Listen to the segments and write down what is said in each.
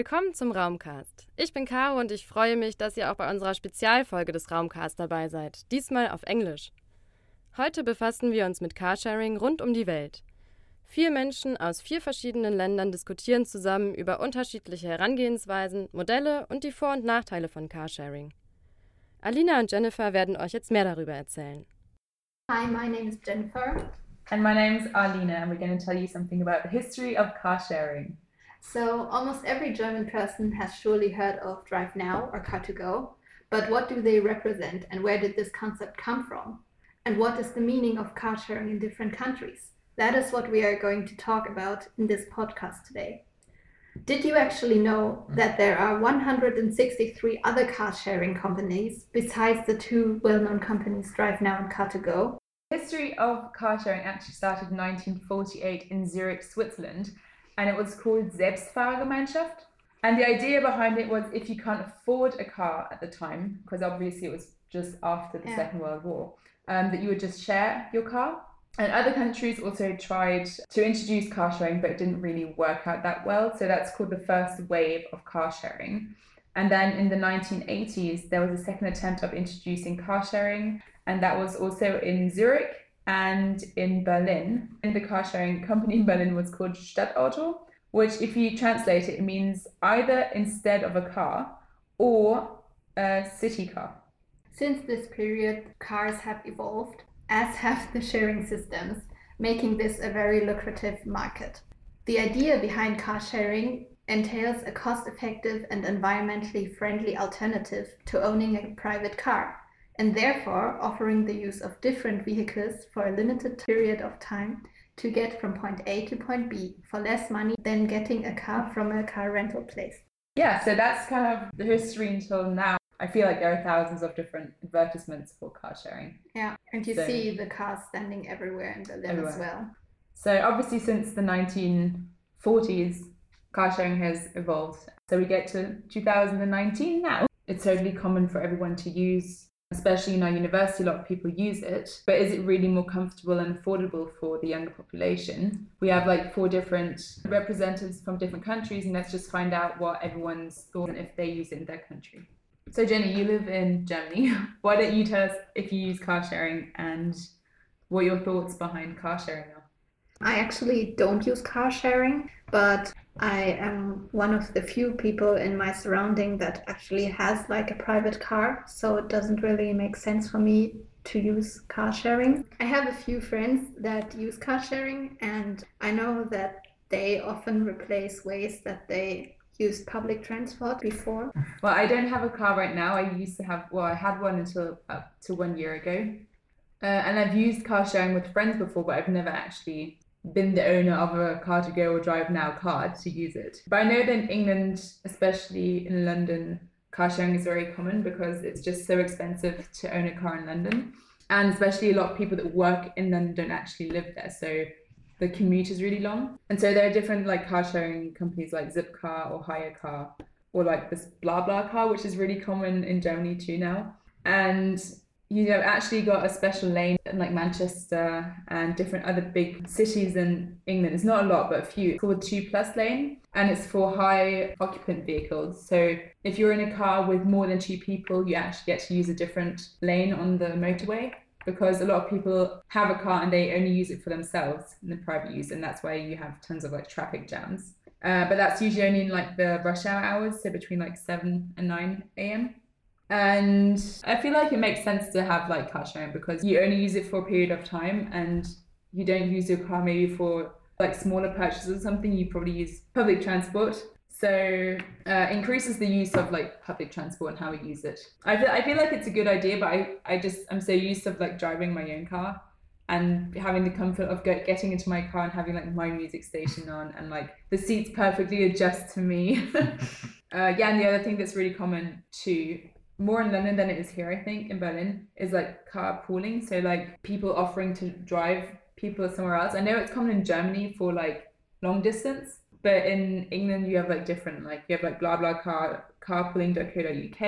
Willkommen zum Raumcast. Ich bin Caro und ich freue mich, dass ihr auch bei unserer Spezialfolge des Raumcast dabei seid, diesmal auf Englisch. Heute befassen wir uns mit Carsharing rund um die Welt. Vier Menschen aus vier verschiedenen Ländern diskutieren zusammen über unterschiedliche Herangehensweisen, Modelle und die Vor- und Nachteile von Carsharing. Alina und Jennifer werden euch jetzt mehr darüber erzählen. Hi, my name is Jennifer. And my name is Arlina, and we're going to tell you something about the history of car sharing. So, almost every German person has surely heard of Drive Now or Car2Go, but what do they represent and where did this concept come from? And what is the meaning of car sharing in different countries? That is what we are going to talk about in this podcast today. Did you actually know that there are 163 other car sharing companies besides the two well known companies Drive Now and Car2Go? The history of car sharing actually started in 1948 in Zurich, Switzerland, and it was called Selbstfahrergemeinschaft. And the idea behind it was if you can't afford a car at the time, because obviously it was just after the Yeah. Second World War, um, that you would just share your car. And other countries also tried to introduce car sharing, but it didn't really work out that well. So that's called the first wave of car sharing. And then in the 1980s, there was a second attempt of introducing car sharing, and that was also in Zurich and in Berlin. And the car sharing company in Berlin was called StattAuto, which, if you translate it, it means either instead of a car or a city car. Since this period, cars have evolved, as have the sharing systems, making this a very lucrative market. The idea behind car sharing entails a cost effective and environmentally friendly alternative to owning a private car, and therefore offering the use of different vehicles for a limited period of time to get from point A to point B for less money than getting a car from a car rental place. Yeah, so that's kind of the history until now. I feel like there are thousands of different advertisements for car sharing. Yeah, and you So- see the cars standing everywhere in Berlin as well. So obviously, since the 1940s, car sharing has evolved. So we get to 2019 now. It's totally common for everyone to use, especially in our university. A lot of people use it, but is it really more comfortable and affordable for the younger population? We have like four different representatives from different countries, and let's just find out what everyone's thought and if they use it in their country. So Jenny, you live in Germany. Why don't you tell us if you use car sharing and what your thoughts behind car sharing are? I actually don't use car sharing, but I am one of the few people in my surrounding that actually has like a private car, so it doesn't really make sense for me to use car sharing. I have a few friends that use car sharing, and I know that they often replace ways that they used public transport before. Well, I don't have a car right now. I used to have, well, I had one until up to one year ago. Uh, and I've used car sharing with friends before, but I've never actually been the owner of a car to go or drive now card to use it. But I know that in England, especially in London, car sharing is very common because it's just so expensive to own a car in London. And especially a lot of people that work in London don't actually live there. So the commute is really long. And so there are different like car sharing companies like Zipcar or Hire Car or like this BlaBlaCar, which is really common in Germany too now. And you know, actually got a special lane in like Manchester and different other big cities in England. It's not a lot, but a few. It's called two plus lane, and it's for high occupant vehicles. So if you're in a car with more than two people, you actually get to use a different lane on the motorway because a lot of people have a car and they only use it for themselves in the private use, and that's why you have tons of like traffic jams. Uh, but that's usually only in like the rush hour hours, so between like 7 and 9 a.m. And I feel like it makes sense to have like car sharing because you only use it for a period of time and you don't use your car maybe for like smaller purchases or something. You probably use public transport. So uh, increases the use of like public transport and how we use it. I feel, I feel like it's a good idea, but I, I just I'm so used to like driving my own car and having the comfort of get, getting into my car and having like my music station on and like the seats perfectly adjust to me. uh, yeah, and the other thing that's really common too, more in London than it is here, I think, in Berlin, is like carpooling. So like people offering to drive people somewhere else. I know it's common in Germany for like long distance, but in England you have like different like you have like BlaBlaCar carpooling.co.uk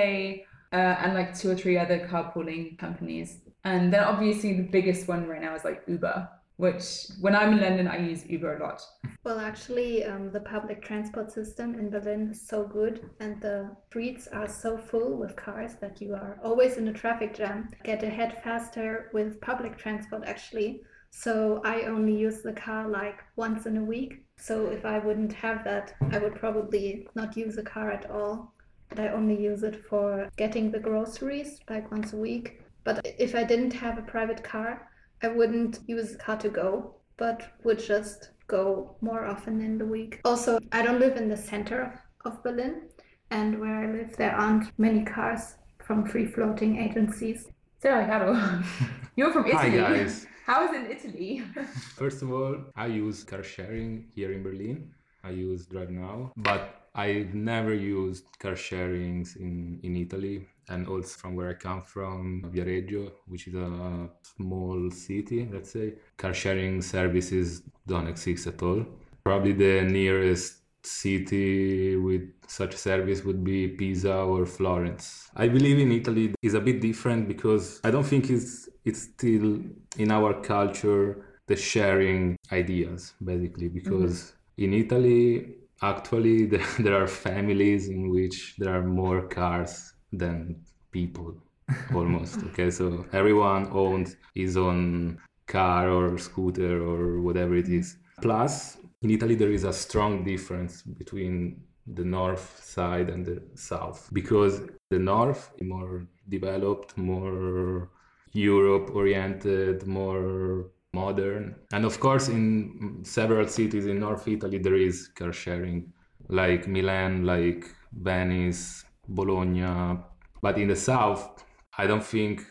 uh, and like two or three other carpooling companies. And then obviously the biggest one right now is like Uber, which when I'm in London, I use Uber a lot. Well, actually, um, the public transport system in Berlin is so good, and the streets are so full with cars that you are always in a traffic jam. Get ahead faster with public transport, actually. So I only use the car like once in a week. So if I wouldn't have that, I would probably not use a car at all. I only use it for getting the groceries like once a week. But if I didn't have a private car, I wouldn't use car to go, but would just go more often in the week. Also, I don't live in the center of, of Berlin, and where I live, there aren't many cars from free floating agencies. So, Caro, you're from Italy. Hi guys. How is it in Italy? First of all, I use car sharing here in Berlin. I use Drive Now, but I've never used car sharings in, in Italy and also from where I come from, Viareggio, which is a small city, let's say. Car sharing services don't exist at all. Probably the nearest city with such service would be Pisa or Florence. I believe in Italy is a bit different because I don't think it's it's still in our culture the sharing ideas basically because mm-hmm. in Italy actually there are families in which there are more cars than people almost okay so everyone owns his own car or scooter or whatever it is plus in italy there is a strong difference between the north side and the south because the north is more developed more europe oriented more modern. And of course, in several cities in North Italy, there is car sharing, like Milan, like Venice, Bologna. But in the south, I don't think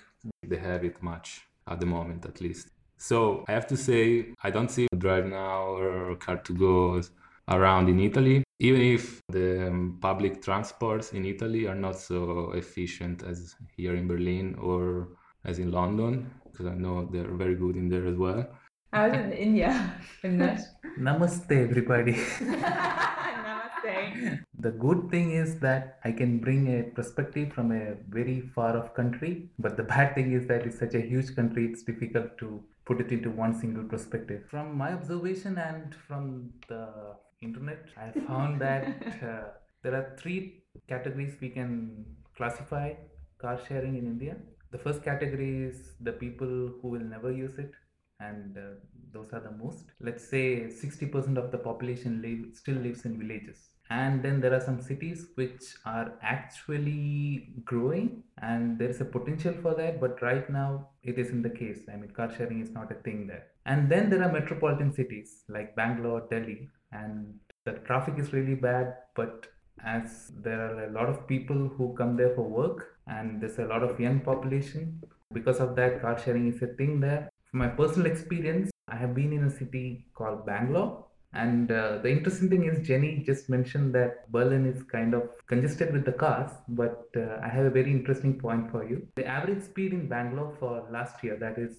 they have it much at the moment, at least. So I have to say, I don't see Drive Now or Car2Go around in Italy, even if the um, public transports in Italy are not so efficient as here in Berlin or as in London because I know they're very good in there as well. I was in India in that. Namaste, everybody. Namaste. The good thing is that I can bring a perspective from a very far off country, but the bad thing is that it's such a huge country, it's difficult to put it into one single perspective. From my observation and from the internet, I found that uh, there are three categories we can classify car sharing in India. The first category is the people who will never use it, and uh, those are the most. Let's say 60% of the population live, still lives in villages. And then there are some cities which are actually growing, and there is a potential for that, but right now it isn't the case. I mean, car sharing is not a thing there. And then there are metropolitan cities like Bangalore, Delhi, and the traffic is really bad, but as there are a lot of people who come there for work and there's a lot of young population because of that car sharing is a thing there from my personal experience i have been in a city called bangalore and uh, the interesting thing is jenny just mentioned that berlin is kind of congested with the cars but uh, i have a very interesting point for you the average speed in bangalore for last year that is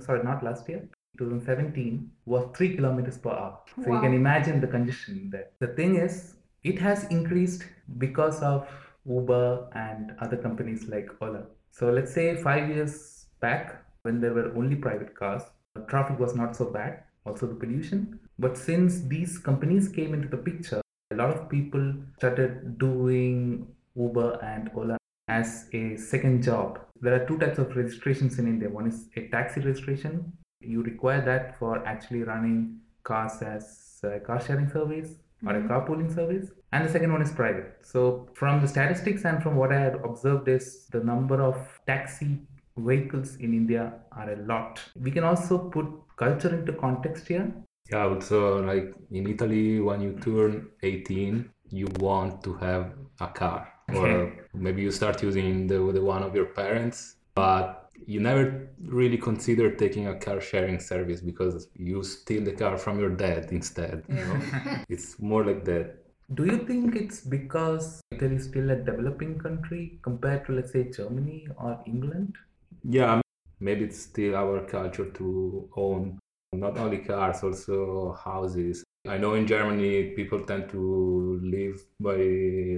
sorry not last year 2017 was 3 kilometers per hour so wow. you can imagine the congestion there the thing is it has increased because of Uber and other companies like Ola. So let's say five years back, when there were only private cars, traffic was not so bad, also the pollution. But since these companies came into the picture, a lot of people started doing Uber and Ola as a second job. There are two types of registrations in India. One is a taxi registration. You require that for actually running cars as a car sharing service or a mm-hmm. carpooling service and the second one is private so from the statistics and from what i had observed is the number of taxi vehicles in india are a lot we can also put culture into context here yeah also like in italy when you turn 18 you want to have a car or maybe you start using the, the one of your parents but you never really consider taking a car sharing service because you steal the car from your dad instead. You know? it's more like that. Do you think it's because Italy is still a developing country compared to, let's say, Germany or England? Yeah, maybe it's still our culture to own not only cars, also houses. I know in Germany people tend to live by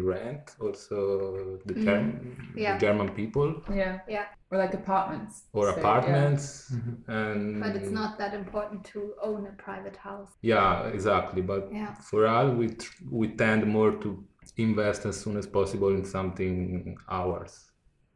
rent. Also, the, Mm. term, Yeah. the German people Yeah. Yeah. Or like apartments. or So, yeah. apartments, Mhm. and But it's not that important to own a private house. Yeah, exactly. But Yeah. for us, we tr- we tend more to invest as soon as possible in something ours.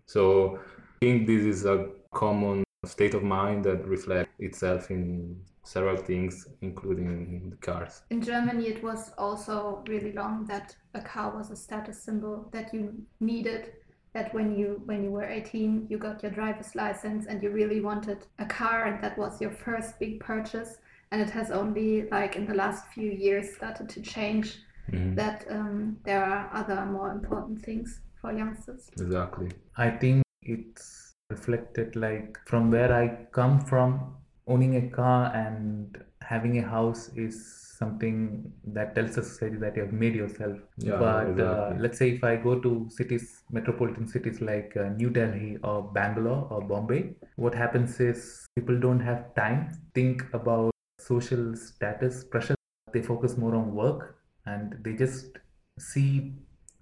So I think this is a common state of mind that reflects itself in several things, including the cars. In Germany, it was also really long that a car was a status symbol that you needed. That when you when you were 18, you got your driver's license and you really wanted a car, and that was your first big purchase. And it has only like in the last few years started to change. Mhm. That um, there are other more important things for youngsters. Exactly. I think it's reflected like from where I come from, owning a car and having a house is something that tells the society that you have made yourself. Yeah, but uh, let's say if I go to cities, metropolitan cities like uh, New Delhi or Bangalore or Bombay, what happens is people don't have time think about social status pressure. They focus more on work and they just see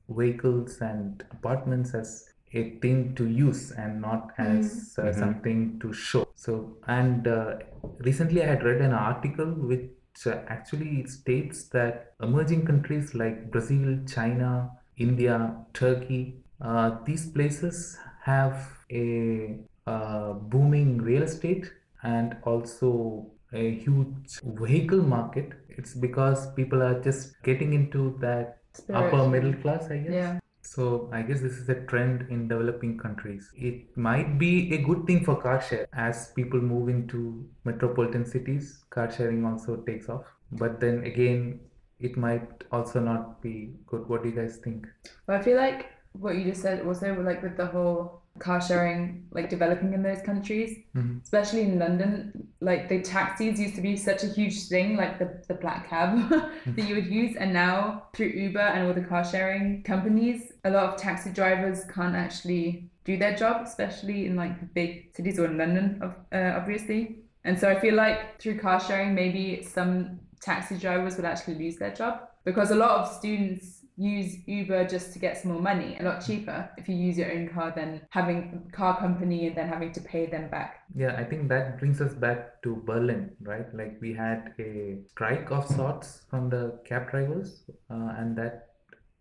vehicles and apartments as a thing to use and not as uh, Mhm. something to show. So, and uh, recently I had read an article which uh, actually it states that emerging countries like Brazil, China, India, Turkey, uh, these places have a uh, booming real estate and also a huge vehicle market. It's because people are just getting into that upper middle class, I guess. Yeah. So I guess this is a trend in developing countries. It might be a good thing for car share as people move into metropolitan cities. Car sharing also takes off, but then again, it might also not be good. What do you guys think? Well, I feel like what you just said also like with the whole car sharing like developing in those countries, Mhm. especially in London, like the taxis used to be such a huge thing, like the, the black cab that you would use. And now through Uber and all the car sharing companies, a lot of taxi drivers can't actually do their job, especially in like the big cities or in London, of- uh, obviously. And so I feel like through car sharing, maybe some taxi drivers would actually lose their job because a lot of students use Uber just to get some more money, a lot cheaper if you use your own car than having a car company and then having to pay them back. Yeah, I think that brings us back to Berlin, right? Like we had a strike of sorts from the cab drivers, uh, and that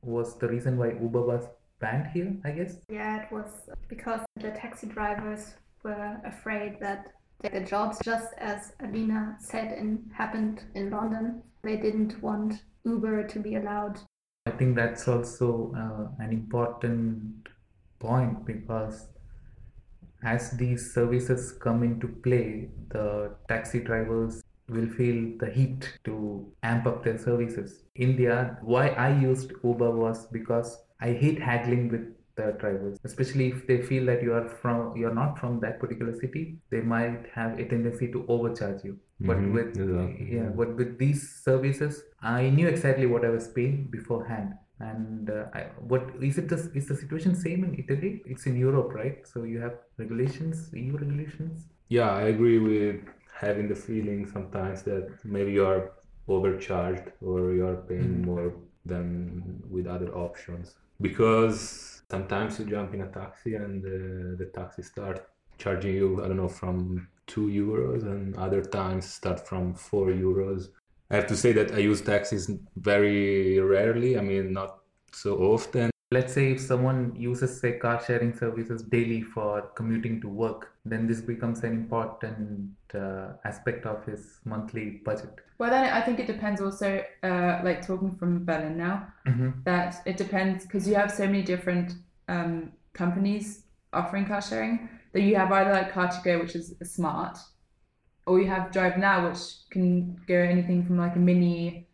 was the reason why Uber was banned here, I guess. Yeah, it was because the taxi drivers were afraid that their jobs, just as Alina said, in, happened in London. They didn't want Uber to be allowed. I think that's also uh, an important point because as these services come into play, the taxi drivers will feel the heat to amp up their services. India, why I used Uber was because I hate haggling with the drivers, especially if they feel that you are from you're not from that particular city, they might have a tendency to overcharge you. But Mhm, with yeah, yeah. but with these services, I knew exactly what I was paying beforehand. And uh, I, what is it? The, is the situation same in Italy? It's in Europe, right? So you have regulations, EU regulations. Yeah, I agree with having the feeling sometimes that maybe you are overcharged or you are paying Mhm. more than with other options. Because sometimes you jump in a taxi and uh, the taxi start charging you, I don't know, from two euros, and other times start from four euros. I have to say that I use taxis very rarely. I mean, not so often. Let's say if someone uses say car sharing services daily for commuting to work, then this becomes an important uh, aspect of his monthly budget. Well, then I think it depends also, uh, like talking from Berlin now, that it depends because you have so many different um, companies offering car sharing that you have either like Car2Go, which is smart, or you have Drive Now, which can go anything from like a mini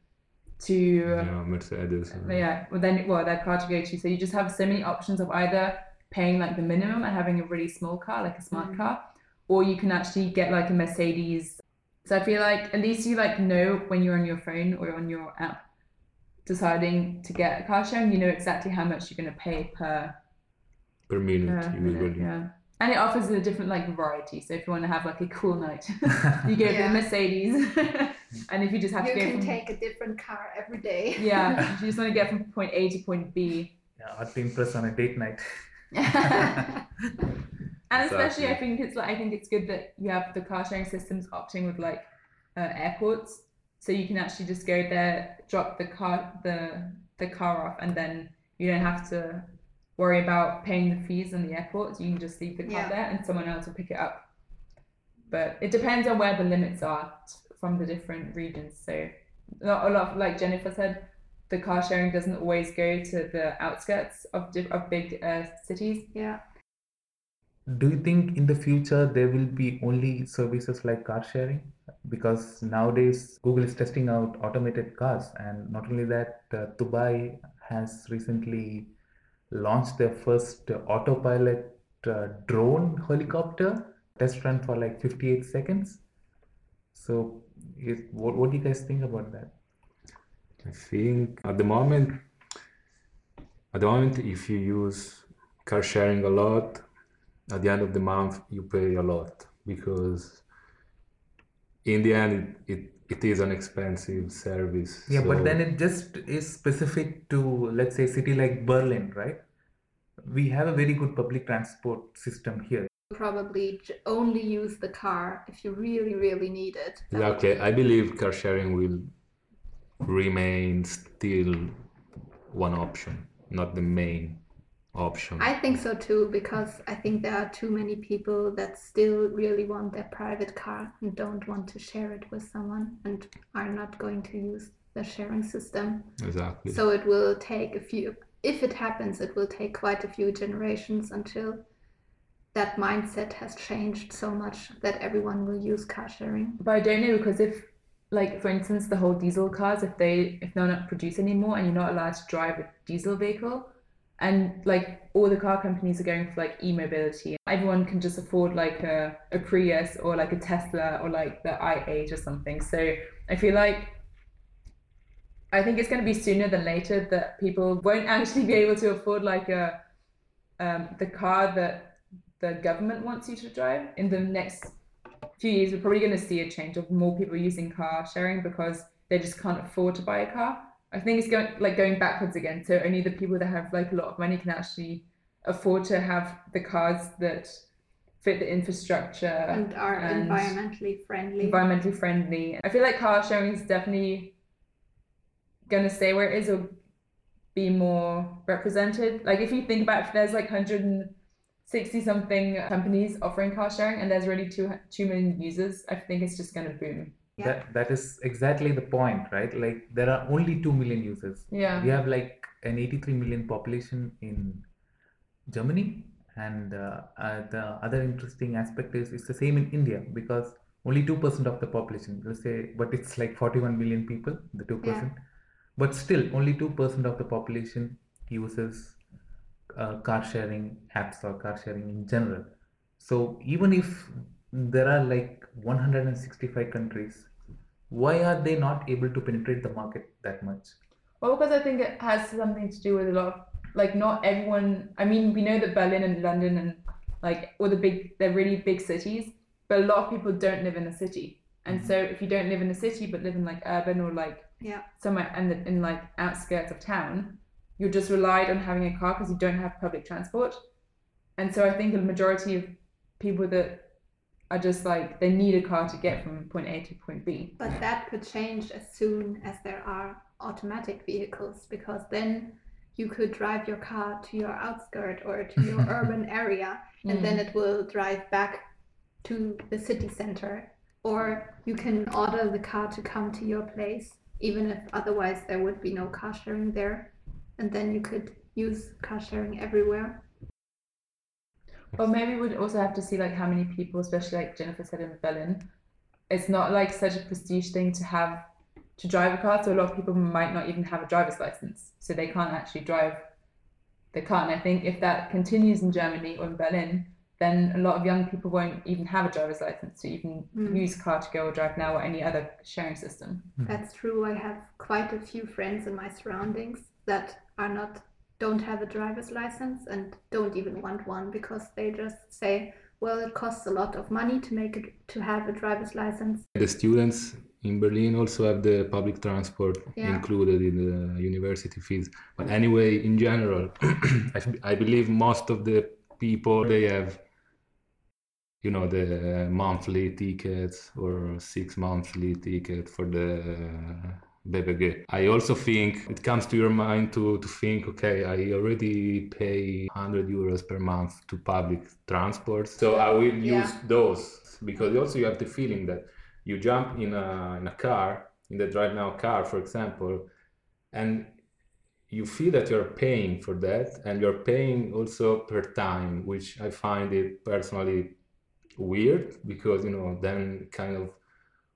to Yeah, Mercedes. yeah, well then well that car to go to. So you just have so many options of either paying like the minimum and having a really small car, like a smart Mhm. car, or you can actually get like a Mercedes. So I feel like at least you like know when you're on your phone or on your app deciding to get a car sharing, you know exactly how much you're gonna pay per, per minute, per minute. usually. Yeah. And it offers a different like variety. So if you want to have like a cool night, you go for Yeah. the Mercedes. and if you just have you to go can from take a different car every day. yeah, if you just want to get from point A to point B. Yeah, or to impress on a date night. and especially I think it's like I think it's good that you have the car sharing systems opting with like uh, airports, so you can actually just go there, drop the car the the car off, and then you don't have to worry about paying the fees in the airport. You can just leave the car Yeah. there, and someone else will pick it up. But it depends on where the limits are t- from the different regions. So not a lot, like Jennifer said, the car sharing doesn't always go to the outskirts of diff- of big uh, cities. yeah. Do you think in the future there will be only services like car sharing? Because nowadays Google is testing out automated cars, and not only that, uh, Dubai has recently launched their first uh, autopilot uh, drone helicopter test run for like 58 seconds. So, is, what, what do you guys think about that? I think at the moment, at the moment, if you use car sharing a lot, at the end of the month you pay a lot because in the end it, it, it is an expensive service. Yeah, but then it just is specific to, let's say, a city like Berlin, right? We have a very good public transport system here. Probably only use the car if you really, really need it. That Exactly. be- I believe car sharing will remain still one option, not the main option. I think so too, because I think there are too many people that still really want their private car and don't want to share it with someone and are not going to use the sharing system. Exactly. So it will take a few, if it happens, it will take quite a few generations until that mindset has changed so much that everyone will use car sharing. But I don't know because if, like, for instance, the whole diesel cars, if they if they're not produced anymore and you're not allowed to drive a diesel vehicle, and like all the car companies are going for like e-mobility, everyone can just afford like a, a Prius or like a Tesla or like the i8 or something. So I feel like I think it's going to be sooner than later that people won't actually be able to afford like a um, the car that the government wants you to drive in the next few years we're probably going to see a change of more people using car sharing because they just can't afford to buy a car. I think it's going like going backwards again so only the people that have like a lot of money can actually afford to have the cars that fit the infrastructure And are and environmentally friendly. environmentally friendly. I feel like car sharing is definitely going to stay where it is or be more represented. Like if you think about if there's like 160 something companies offering car sharing and there's already two, 2 million users i think it's just going to boom Yeah. That that is exactly the point, right? Like there are only two million users. yeah We have like an 83 million population in Germany, and uh, uh, the other interesting aspect is it's the same in India because only two percent of the population. Let's say, but it's like 41 million people, the two percent. But still, only two percent of the population uses uh, car sharing apps or car sharing in general. So even if there are like 165 countries, why are they not able to penetrate the market that much? well because i think it has something to do with a lot of like not everyone i mean we know that berlin and london and like all the big they're really big cities but a lot of people don't live in a city and so if you don't live in a city but live in like urban or like Yeah. somewhere in, the, in like outskirts of town you're just relied on having a car because you don't have public transport and so i think the majority of people that are just like they need a car to get from point a to point b But that could change as soon as there are automatic vehicles because then you could drive your car to your outskirt or to your urban area and then mm. it will drive back to the city center. Or you can order the car to come to your place, even if otherwise there would be no car sharing there. And then you could use car sharing everywhere. Or maybe we'd also have to see like how many people, especially like Jennifer said in Berlin, it's not like such a prestige thing to have to drive a car. So a lot of people might not even have a driver's license, so they can't actually drive the car. And I think if that continues in Germany or in Berlin, then a lot of young people won't even have a driver's license to even Mm. use car to go or drive now or any other sharing system. That's true. I have quite a few friends in my surroundings that are not don't have a driver's license and don't even want one because they just say, well, it costs a lot of money to make it to have a driver's license. The students in Berlin also have the public transport Yeah. included in the university fees. But anyway, in general, I, I believe most of the people they have, you know, the monthly tickets or six monthly ticket for the BVG. I also think it comes to your mind to, to think, okay, I already pay 100 euros per month to public transport, so I will Yeah. use those because also you have the feeling that you jump in a, in a car, in the drive now car, for example, and you feel that you're paying for that and you're paying also per time, which I find it personally weird because, you know, then kind of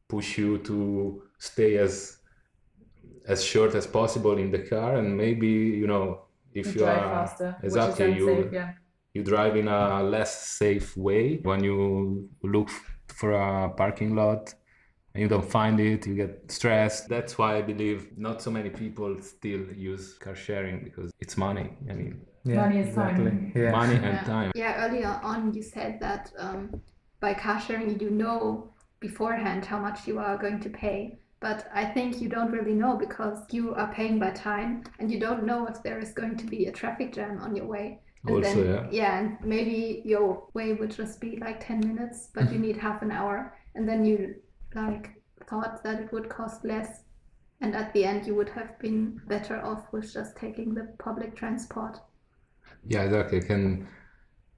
push you to stay as as short as possible in the car and maybe, you know, if You you drive are faster, exactly you unsafe, yeah. you drive in a less safe way when you look for a parking lot and you don't find it you get stressed that's why i believe not so many people still use car sharing because it's money i mean Yeah, Money is time. exactly. Yeah. money and Yeah. time Yeah, earlier on you said that um, by car sharing you know beforehand how much you are going to pay. But I think you don't really know because you are paying by time and you don't know if there is going to be a traffic jam on your way. And Also, then, yeah. and maybe your way would just be like 10 minutes, but you need half an hour. And then you like thought that it would cost less. And at the end, you would have been better off with just taking the public transport. yeah exactly i can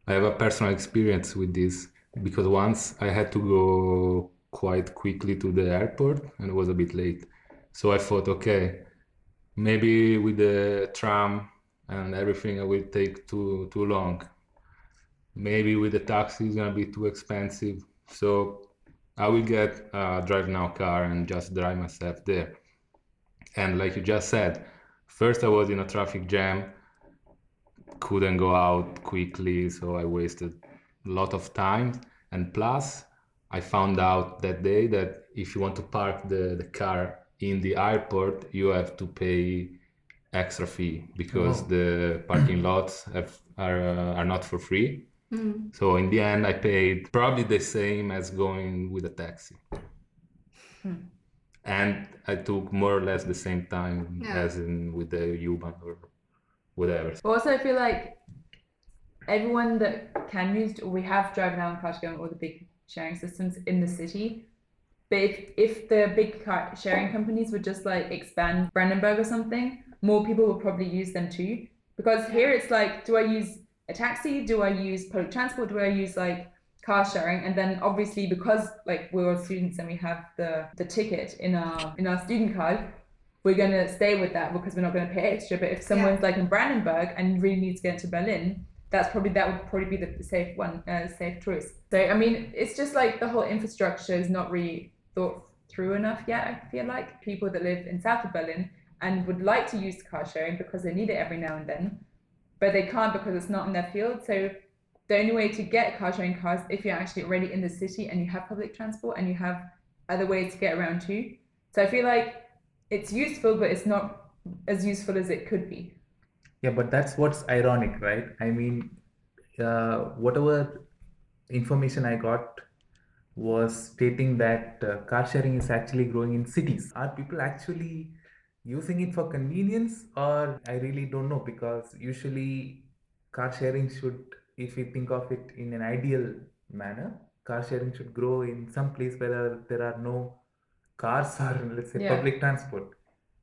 i have a personal experience with this because once i had to go quite quickly to the airport and it was a bit late. So i thought okay maybe with the tram and everything it will take too too long. Maybe with the taxi it's gonna be too expensive. So i will get a drive now car and just drive myself there. And like you just said first i was in a traffic jam couldn't go out quickly so i wasted a lot of time. And plus i found out that day that if you want to park the, the car in the airport you have to pay extra fee because Oh. the parking lots have, are, uh, are not for free Mm. so in the end i paid probably the same as going with a taxi Hmm. and i took more or less the same time Yeah. as in with the u-bahn or whatever also, I feel like everyone that can use, we have driven car sharing all the big sharing systems in the city. But if, if the big car sharing companies would just like expand Brandenburg or something, more people would probably use them too. Because here it's like, do I use a taxi? Do I use public transport? Do I use like car sharing? And then obviously because like we're all students and we have the the ticket in our in our student card, we're gonna stay with that because we're not gonna pay extra. But if someone's like in Brandenburg and really needs to get into Berlin, that's probably that would probably be the safe one, uh, safe choice. So I mean, it's just like the whole infrastructure is not really thought through enough yet. I feel like people that live in south of Berlin and would like to use car sharing because they need it every now and then, but they can't because it's not in their field. So the only way to get car sharing cars if you're actually already in the city and you have public transport and you have other ways to get around too. So I feel like it's useful, but it's not as useful as it could be. Yeah, but that's what's ironic, right? I mean, uh, whatever information I got was stating that uh, car sharing is actually growing in cities. Are people actually using it for convenience, or I really don't know because usually car sharing should, if we think of it in an ideal manner, car sharing should grow in some place where there are no cars or let's say Yeah. public transport.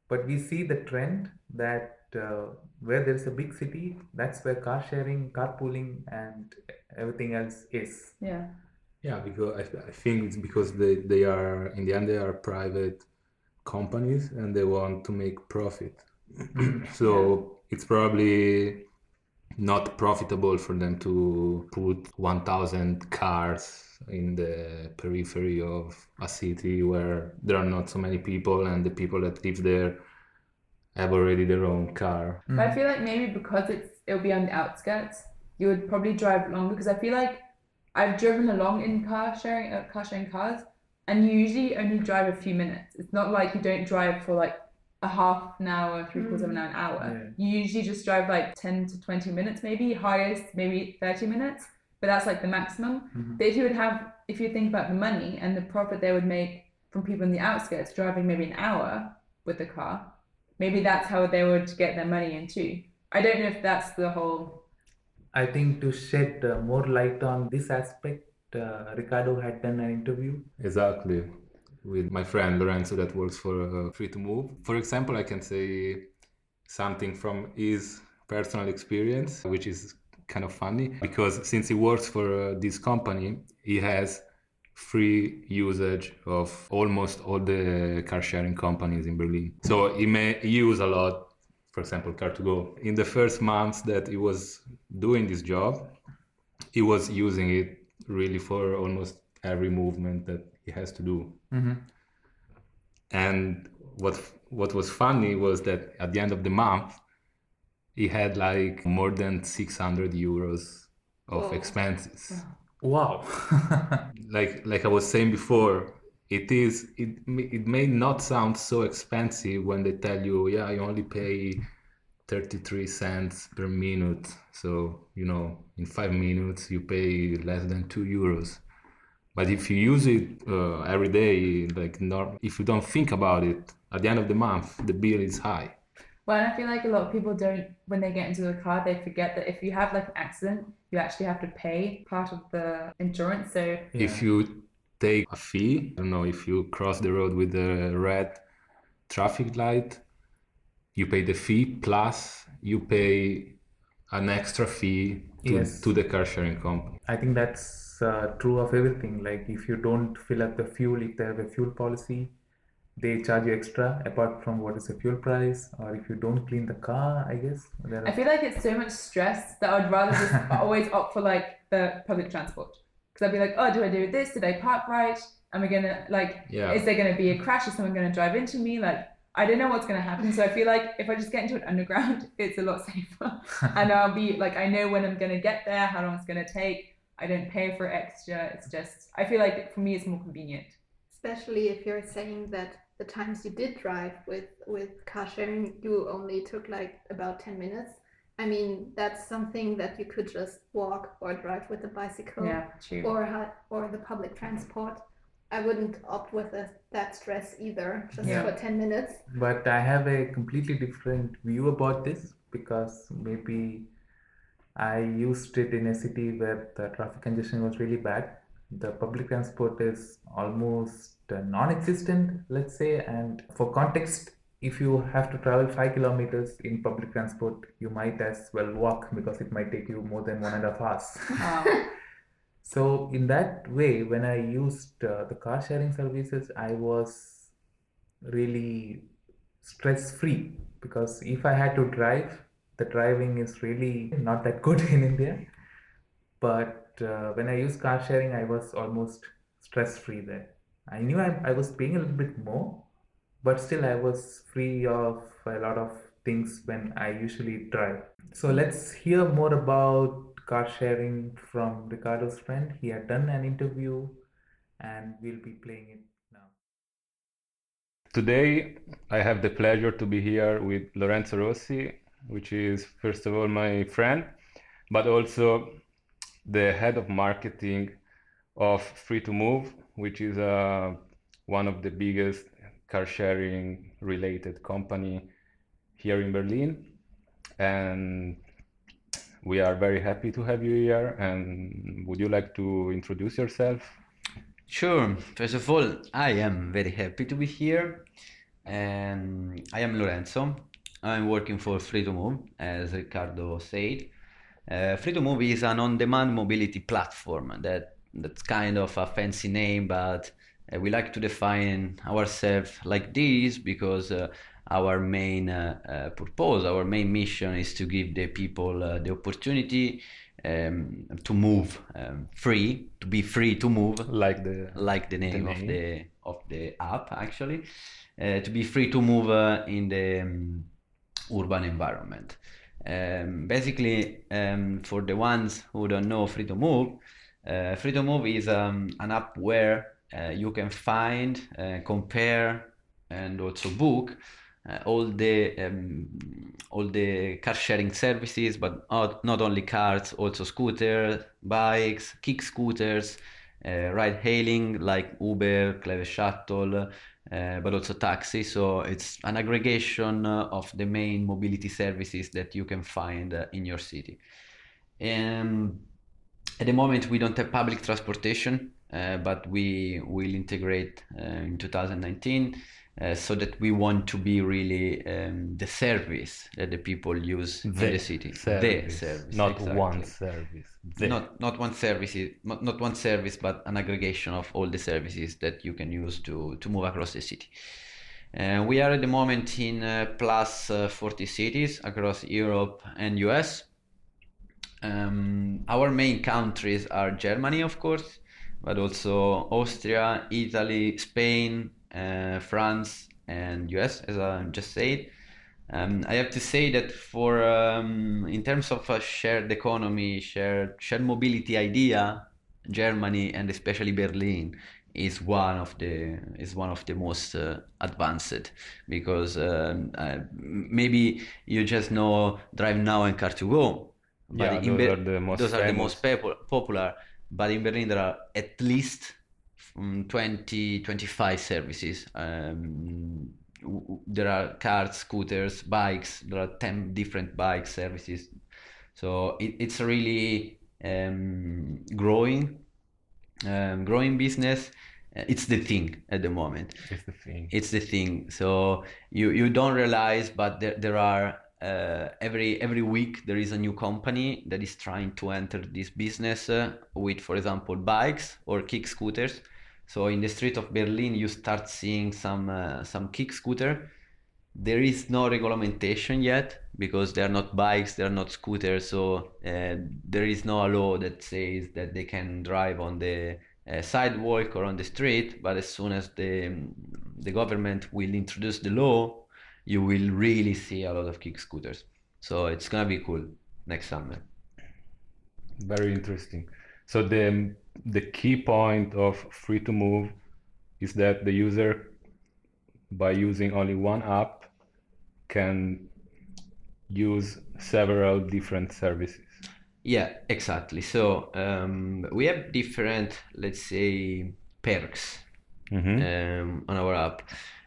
But we see the trend that Uh, where there is a big city, that's where car sharing, carpooling, and everything else is. Yeah. Yeah, because I, I think it's because they, they are in the end they are private companies and they want to make profit. Mm-hmm. so it's probably not profitable for them to put 1000 cars in the periphery of a city where there are not so many people and the people that live there have already their own car. But I feel like maybe because it's it'll be on the outskirts, you would probably drive longer because I feel like I've driven along in car sharing uh, car sharing cars and you usually only drive a few minutes. It's not like you don't drive for like a half an hour, three quarters of an hour, an hour. You usually just drive like 10 to 20 minutes maybe, highest maybe 30 minutes, but that's like the maximum. Mhm. But if you would have if you think about the money and the profit they would make from people in the outskirts driving maybe an hour with the car, maybe that's how they would get their money in too. I don't know if that's the whole. I think to shed uh, more light on this aspect, uh, Ricardo had done an interview. Exactly. With my friend Lorenzo that works for uh, Free to Move. For example, I can say something from his personal experience, which is kind of funny because since he works for uh, this company, he has free usage of almost all the car sharing companies in Berlin. So he may use a lot, for example, Car2Go. In the first months that he was doing this job, he was using it really for almost every movement that he has to do. Mm-hmm. And what what was funny was that at the end of the month, he had like more than 600 euros of Whoa. expenses. Wow. Like like I was saying before, it is it may- it may not sound so expensive when they tell you, yeah, you only pay 33 cents per minute. So you know, in five minutes you pay less than two euros. But if you use it uh, every day, like if you don't think about it, at the end of the month, the bill is high. Well, and I feel like a lot of people don't, when they get into the car, they forget that if you have like an accident, you actually have to pay part of the insurance. So If you take a fee, I don't know, if you cross the road with a red traffic light, you pay the fee plus you pay an extra fee to, Yes. to the car sharing company. I think that's uh, true of everything. Like if you don't fill up the fuel, if they have a fuel policy, they charge you extra apart from what is the fuel price. Or if you don't clean the car, I guess there I feel like it's so much stress that I'd rather just always opt for like the public transport. Because I'd be like, oh, do I do this? Did I park right? Am I gonna like? Yeah. Is there gonna be a crash? Is someone gonna drive into me? Like, I don't know what's gonna happen. So I feel like if I just get into an underground, it's a lot safer. and I'll be like, I know when I'm gonna get there, how long it's gonna take. I don't pay for extra. It's just, I feel like for me, it's more convenient. Especially if you're saying that the times you did drive with with car sharing, you only took like about 10 minutes. I mean, that's something that you could just walk or drive with a bicycle Yeah, or or the public transport. I wouldn't opt with a, that stress either, just Yeah. for 10 minutes. but I have a completely different view about this because maybe I used it in a city where the traffic congestion was really bad. The public transport is almost non-existent, let's say. And for context, if you have to travel five kilometers in public transport, you might as well walk because it might take you more than one and a half hours. Wow. So in that way, when I used uh, the car sharing services, I was really stress free because if I had to drive, the driving is really not that good in India. But uh, when I used car sharing, I was almost stress free there. I knew I, I was paying a little bit more, but still I was free of a lot of things when I usually drive. So let's hear more about car sharing from Ricardo's friend. He had done an interview and we'll be playing it now. Today, I have the pleasure to be here with Lorenzo Rossi, which is, first of all, my friend, but also the head of marketing of Free to Move, which is uh, one of the biggest car sharing related company here in Berlin. And we are very happy to have you here. And would you like to introduce yourself? Sure. First of all, I am very happy to be here. And I am Lorenzo. I'm working for Free to Move, as Ricardo said. Uh, Free to Move is an on-demand mobility platform. That that's kind of a fancy name, but uh, we like to define ourselves like this because uh, our main uh, uh, purpose, our main mission is to give the people uh, the opportunity um, to move um, free, to be free to move, Like the like the name, of name. the of the app actually, uh, to be free to move uh, in the um, urban environment. Um, basically, um, for the ones who don't know Free to Move, uh, Free to Move is um, an app where uh, you can find, uh, compare, and also book uh, all the um, all the car sharing services, but not, not only cars, also scooters, bikes, kick scooters, uh, ride hailing like Uber, CleverShuttle, uh, but also taxi. So it's an aggregation of the main mobility services that you can find in your city. And at the moment, we don't have public transportation, uh, but we will integrate uh, in 2019. Uh, so that we want to be really um, the service that the people use in the city. Service, the service, not exactly. one service. The. Not not one service, not, not one service, but an aggregation of all the services that you can use to to move across the city. Uh, we are at the moment in uh, plus uh, 40 cities across Europe and US. Um, our main countries are Germany, of course, but also Austria, Italy, Spain, uh, France, and US, as I just said. Um, I have to say that for um, in terms of a shared economy, shared shared mobility idea, Germany and especially Berlin is one of the is one of the most uh, advanced because um, uh, maybe you just know Drive Now and Car2Go, but yeah, those, Ber- are the most those are the most popular. But in Berlin there are at least um, 20 25 services. Um, there are cars, scooters, bikes. There are 10 different bike services. So it, it's really um, growing, um, growing business. It's the thing at the moment. It's the thing. It's the thing. So you, you don't realize, but there, there are uh, every every week there is a new company that is trying to enter this business uh, with, for example, bikes or kick scooters. So in the street of Berlin, you start seeing some uh, some kick scooter. There is no regulation yet because they are not bikes, they are not scooters. So uh, there is no law that says that they can drive on the uh, sidewalk or on the street. But as soon as the the government will introduce the law, you will really see a lot of kick scooters. So it's gonna be cool next summer. Very interesting. So the the key point of Free2Move is that the user by using only one app can use several different services yeah exactly so um, we have different let's say perks mm-hmm. um, on our app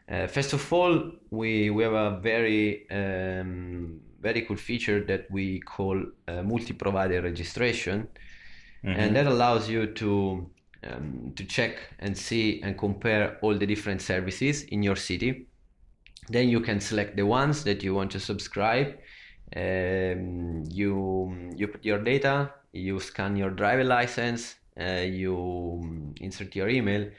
uh, first of all we, we have a very um, very cool feature that we call uh, multi-provider registration Mm-hmm. and that allows you to um, to check and see and compare all the different services in your city. Then you can select the ones that you want to subscribe. Um, you you put your data, you scan your driver license, uh, you insert your email,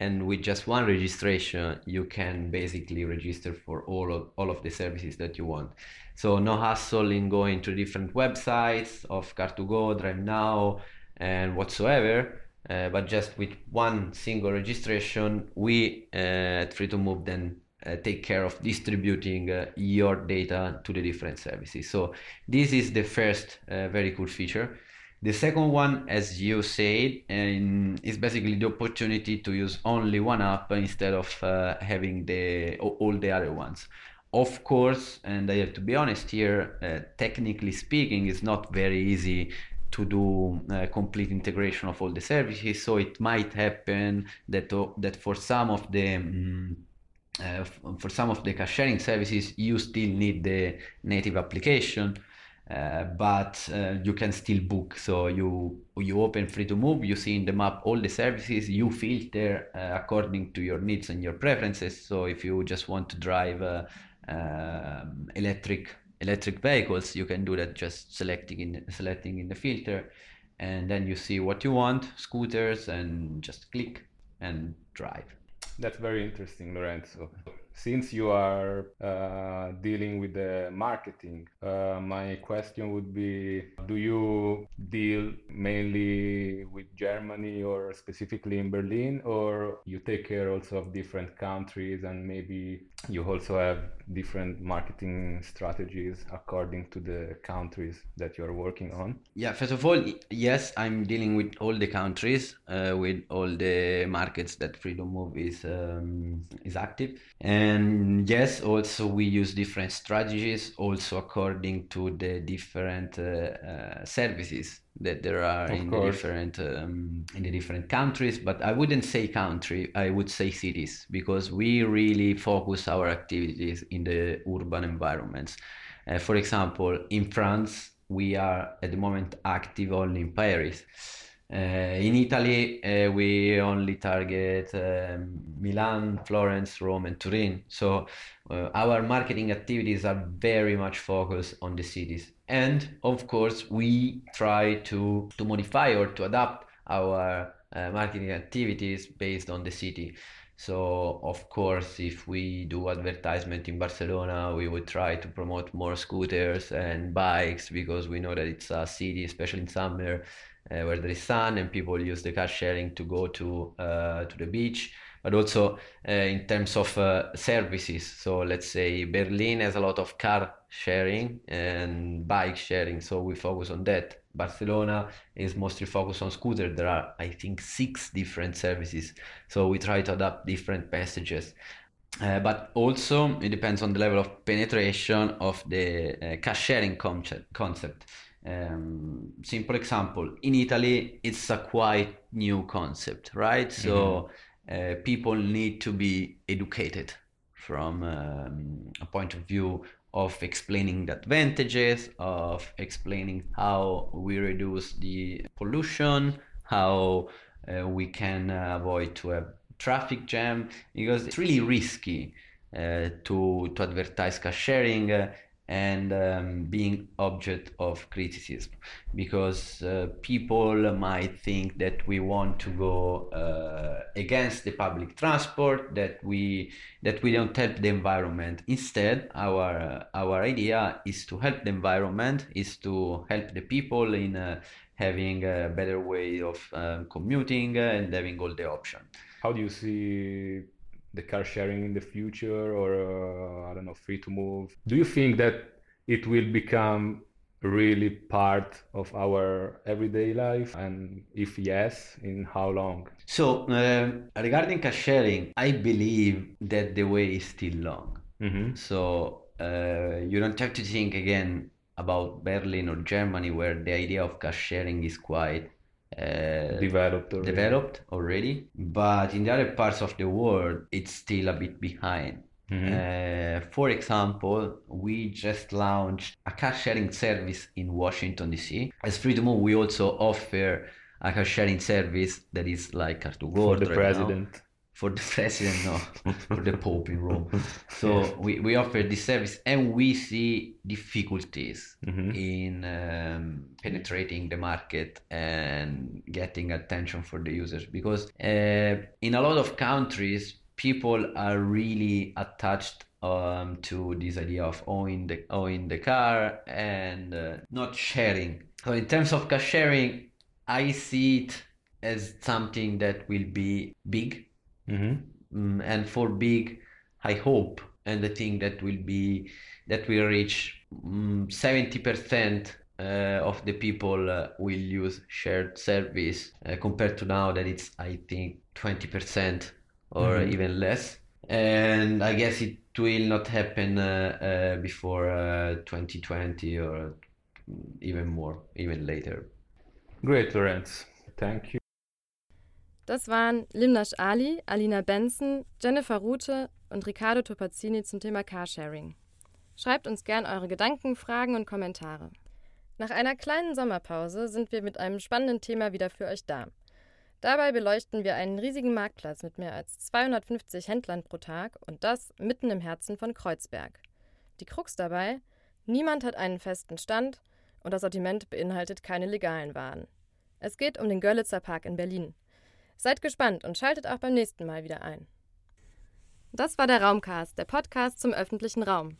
and with just one registration, you can basically register for all of all of the services that you want. So no hassle in going to different websites of Car2Go, Drive Now, and whatsoever. Uh, but just with one single registration, we uh, at Free2Move then uh, take care of distributing uh, your data to the different services. So this is the first uh, very cool feature. The second one, as you said, um, is basically the opportunity to use only one app instead of uh, having the all the other ones. Of course, and I have to be honest here, technically speaking, it's not very easy to do uh, complete integration of all the services. So it might happen that uh, that for some of the um, uh, for some of the car sharing services, you still need the native application, Uh, but uh, you can still book. So you you open Free2Move, you see in the map all the services, you filter uh, according to your needs and your preferences. So if you just want to drive um, electric electric vehicles you can do that just selecting in selecting in the filter and then you see what you want scooters and just click and drive that's very interesting lorenzo since you are uh, dealing with the marketing uh, my question would be do you deal mainly with germany or specifically in berlin or you take care also of different countries and maybe you also have different marketing strategies according to the countries that you're working on? Yeah first of all yes i'm dealing with all the countries uh, with all the markets that Free2Move is um, is active. And yes also we use different strategies also according to the different uh, uh, services that there are Of in the different um, in the different countries. But i wouldn't say country i would say cities because we really focus our activities in the urban environments. Uh, for example in france we are at the moment active only in paris in Italy, uh, we only target um, Milan, Florence, Rome, and Turin. So our marketing activities are very much focused on the cities. And of course, we try to, to modify or to adapt our uh, marketing activities based on the city. So, of course, if we do advertisement in Barcelona, we would try to promote more scooters and bikes because we know that it's a city, especially in summer, uh, where there is sun and people use the car sharing to go to uh, to the beach. But also uh, in terms of uh, services. So let's say Berlin has a lot of car sharing and bike sharing. So we focus on that. Barcelona is mostly focused on scooter. There are, I think, six different services. So we try to adapt different messages. Uh, but also it depends on the level of penetration of the uh, car sharing concept. concept. Um, simple example in Italy, it's a quite new concept, right? So uh, people need to be educated from um, a point of view of explaining the advantages, of explaining how we reduce the pollution, how uh, we can uh, avoid to have traffic jam, because it's really risky uh, to to advertise car sharing uh, and um, being object of criticism. Because uh, people might think that we want to go uh, against the public transport that we that we don't help the environment. Instead our uh, our idea is to help the environment is to help the people in uh, having a better way of um, commuting and having all the options How do you see the car sharing in the future or uh, I don't know, Free2Move? Do you think that it will become really part of our everyday life? And if yes, in how long? So, uh, regarding car sharing, I believe that the way is still long. hmm So, uh, you don't have to think again about Berlin or Germany, where the idea of car sharing is quite uh, Developed already. developed already. But in the other parts of the world, it's still a bit behind. Mhm. Uh, for example, we just launched a car sharing service in Washington DC. As Free2Move, we also offer a car sharing service that is like Car2Go For the right now. For the president, no, for the Pope in Rome. So we, we offer this service and we see difficulties Mhm. in um, penetrating the market and getting attention for the users because uh, in a lot of countries people are really attached um, to this idea of owning the owning the car and uh, not sharing. So in terms of car sharing, I see it as something that will be big Mhm. Mm, and for big i hope and i think that will be that will reach mm, 70% uh, of the people uh, will use shared service uh, compared to now that it's i think 20% or Mhm. even less and i guess it will not happen uh, uh, before uh, 2020 or even more even later Great, Lorenz. Thank you. Das waren Limnash Ali, Alina Benson, Jennifer Rute und Riccardo Topazzini zum Thema Carsharing. Schreibt uns gern eure Gedanken, Fragen und Kommentare. Nach einer kleinen Sommerpause sind wir mit einem spannenden Thema wieder für euch da. Dabei beleuchten wir einen riesigen Marktplatz mit mehr als 250 Händlern pro Tag und das mitten im Herzen von Kreuzberg. Die Krux dabei, niemand hat einen festen Stand und das Sortiment beinhaltet keine legalen Waren. Es geht um den Görlitzer Park in Berlin. Seid gespannt und schaltet auch beim nächsten Mal wieder ein. Das war der Raumcast, der Podcast zum öffentlichen Raum.